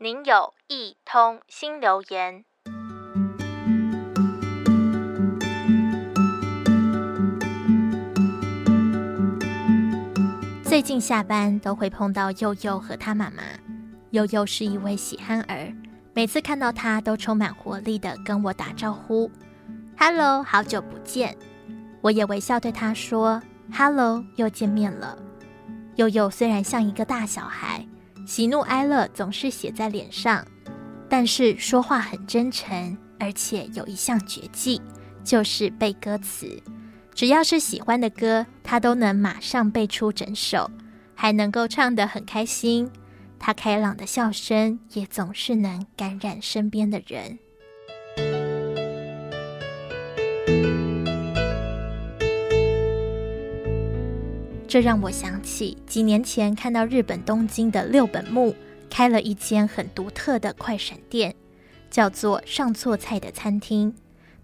您有一通新留言。最近下班都会碰到祐祐和他妈妈。祐祐是一位喜憨儿，每次看到他都充满活力的跟我打招呼：“Hello，好久不见。”我也微笑对他说：“Hello，又见面了。”祐祐虽然像一个大小孩，喜怒哀乐总是写在脸上，但是说话很真诚，而且有一项绝技，就是背歌词。只要是喜欢的歌，他都能马上背出整首，还能够唱得很开心。他开朗的笑声也总是能感染身边的人。这让我想起几年前看到日本东京的六本木开了一间很独特的快闪店，叫做上错菜的餐厅。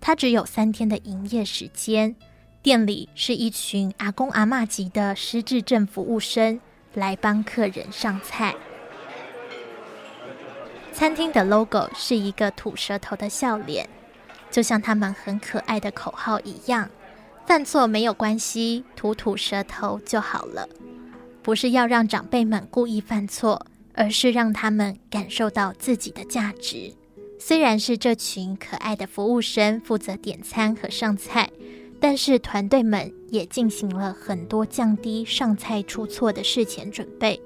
它只有三天的营业时间，店里是一群阿公阿嬷级的失智症服务生来帮客人上菜。餐厅的 logo 是一个吐舌头的笑脸，就像他们很可爱的口号一样。犯错没有关系，吐吐舌头就好了。不是要让长辈们故意犯错，而是让他们感受到自己的价值。虽然是这群可爱的服务生负责点餐和上菜，但是团队们也进行了很多降低上菜出错的事前准备，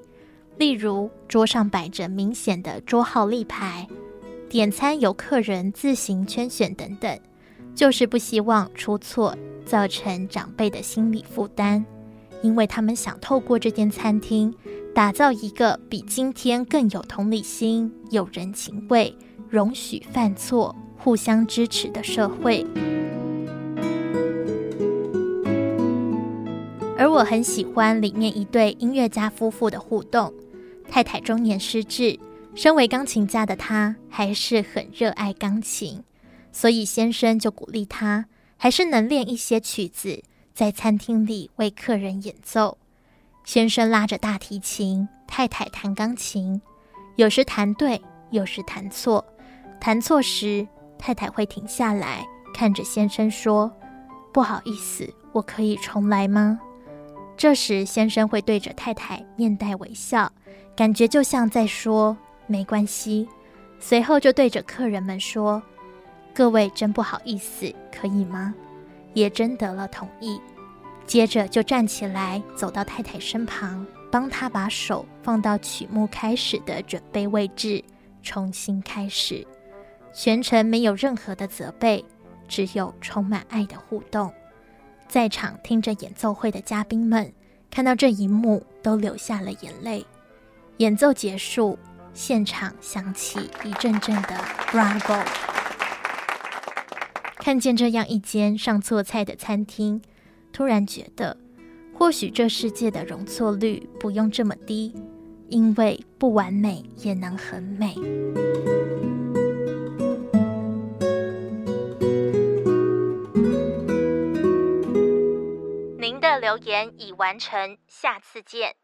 例如桌上摆着明显的桌号立牌，点餐由客人自行圈选等等，就是不希望出错。造成长辈的心理负担，因为他们想透过这间餐厅，打造一个比今天更有同理心、有人情味、容许犯错、互相支持的社会。而我很喜欢里面一对音乐家夫妇的互动，太太中年失智，身为钢琴家的她还是很热爱钢琴，所以先生就鼓励她。还是能练一些曲子，在餐厅里为客人演奏。先生拉着大提琴，太太弹钢琴，有时弹对，有时弹错。弹错时，太太会停下来看着先生说：“不好意思，我可以重来吗？”这时，先生会对着太太面带微笑，感觉就像在说“没关系”。随后就对着客人们说。各位真不好意思，可以吗？也征得了同意。接着就站起来，走到太太身旁，帮她把手放到曲目开始的准备位置，重新开始。全程没有任何的责备，只有充满爱的互动。在场听着演奏会的嘉宾们看到这一幕，都流下了眼泪。演奏结束，现场响起一阵阵的 Bravo。看见这样一间上错菜的餐厅，突然觉得，或许这世界的容错率不用这么低，因为不完美也能很美。您的留言已完成，下次见。